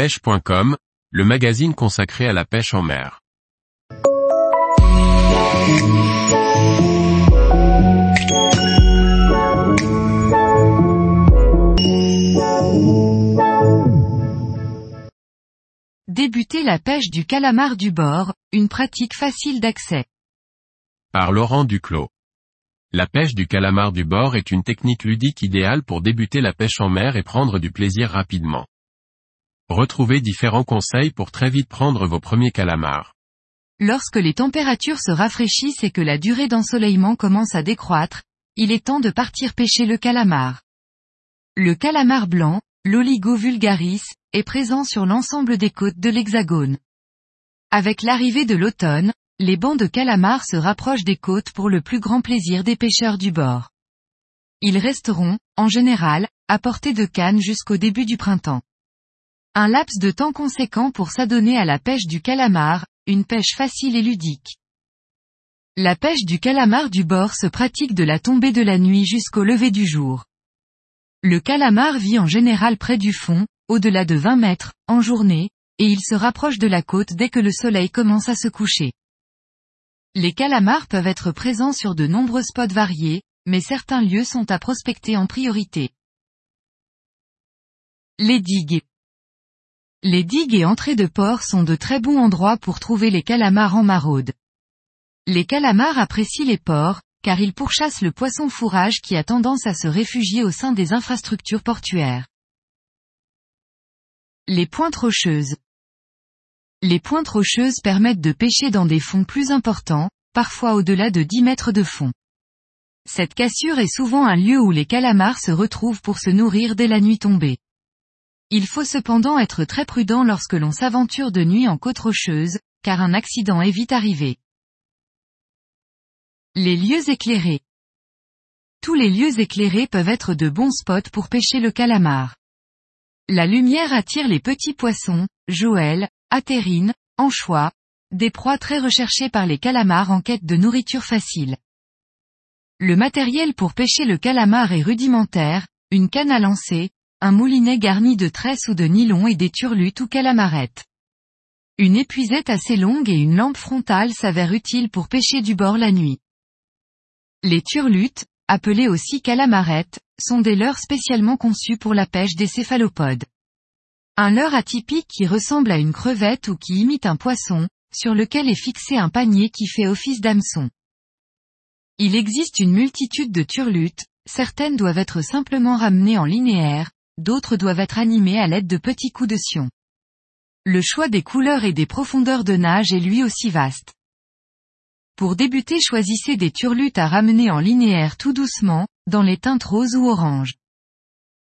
pêche.com, le magazine consacré à la pêche en mer. Débuter la pêche du calamar du bord, une pratique facile d'accès. Par Laurent Duclos. La pêche du calamar du bord est une technique ludique idéale pour débuter la pêche en mer et prendre du plaisir rapidement. Retrouvez différents conseils pour très vite prendre vos premiers calamars. Lorsque les températures se rafraîchissent et que la durée d'ensoleillement commence à décroître, il est temps de partir pêcher le calamar. Le calamar blanc, l'Oligo vulgaris, est présent sur l'ensemble des côtes de l'Hexagone. Avec l'arrivée de l'automne, les bancs de calamars se rapprochent des côtes pour le plus grand plaisir des pêcheurs du bord. Ils resteront, en général, à portée de canne jusqu'au début du printemps. Un laps de temps conséquent pour s'adonner à la pêche du calamar, une pêche facile et ludique. La pêche du calamar du bord se pratique de la tombée de la nuit jusqu'au lever du jour. Le calamar vit en général près du fond, au-delà de 20 mètres, en journée, et il se rapproche de la côte dès que le soleil commence à se coucher. Les calamars peuvent être présents sur de nombreux spots variés, mais certains lieux sont à prospecter en priorité. Les digues. Les digues et entrées de port sont de très bons endroits pour trouver les calamars en maraude. Les calamars apprécient les ports, car ils pourchassent le poisson fourrage qui a tendance à se réfugier au sein des infrastructures portuaires. Les pointes rocheuses. Les pointes rocheuses permettent de pêcher dans des fonds plus importants, parfois au-delà de 10 mètres de fond. Cette cassure est souvent un lieu où les calamars se retrouvent pour se nourrir dès la nuit tombée. Il faut cependant être très prudent lorsque l'on s'aventure de nuit en côte rocheuse, car un accident est vite arrivé. Les lieux éclairés. Tous les lieux éclairés peuvent être de bons spots pour pêcher le calamar. La lumière attire les petits poissons, joël, atérines, anchois, des proies très recherchées par les calamars en quête de nourriture facile. Le matériel pour pêcher le calamar est rudimentaire, une canne à lancer, un moulinet garni de tresses ou de nylon et des turlutes ou calamarettes. Une épuisette assez longue et une lampe frontale s'avèrent utiles pour pêcher du bord la nuit. Les turlutes, appelées aussi calamarettes, sont des leurres spécialement conçues pour la pêche des céphalopodes. Un leurre atypique qui ressemble à une crevette ou qui imite un poisson, sur lequel est fixé un panier qui fait office d'hameçon. Il existe une multitude de turlutes, certaines doivent être simplement ramenées en linéaire, d'autres doivent être animées à l'aide de petits coups de sion. Le choix des couleurs et des profondeurs de nage est lui aussi vaste. Pour débuter choisissez des turlutes à ramener en linéaire tout doucement, dans les teintes roses ou orange.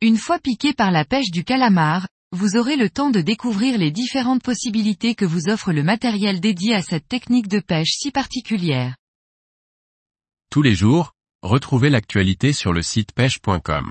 Une fois piqué par la pêche du calamar, vous aurez le temps de découvrir les différentes possibilités que vous offre le matériel dédié à cette technique de pêche si particulière. Tous les jours, retrouvez l'actualité sur le site pêche.com.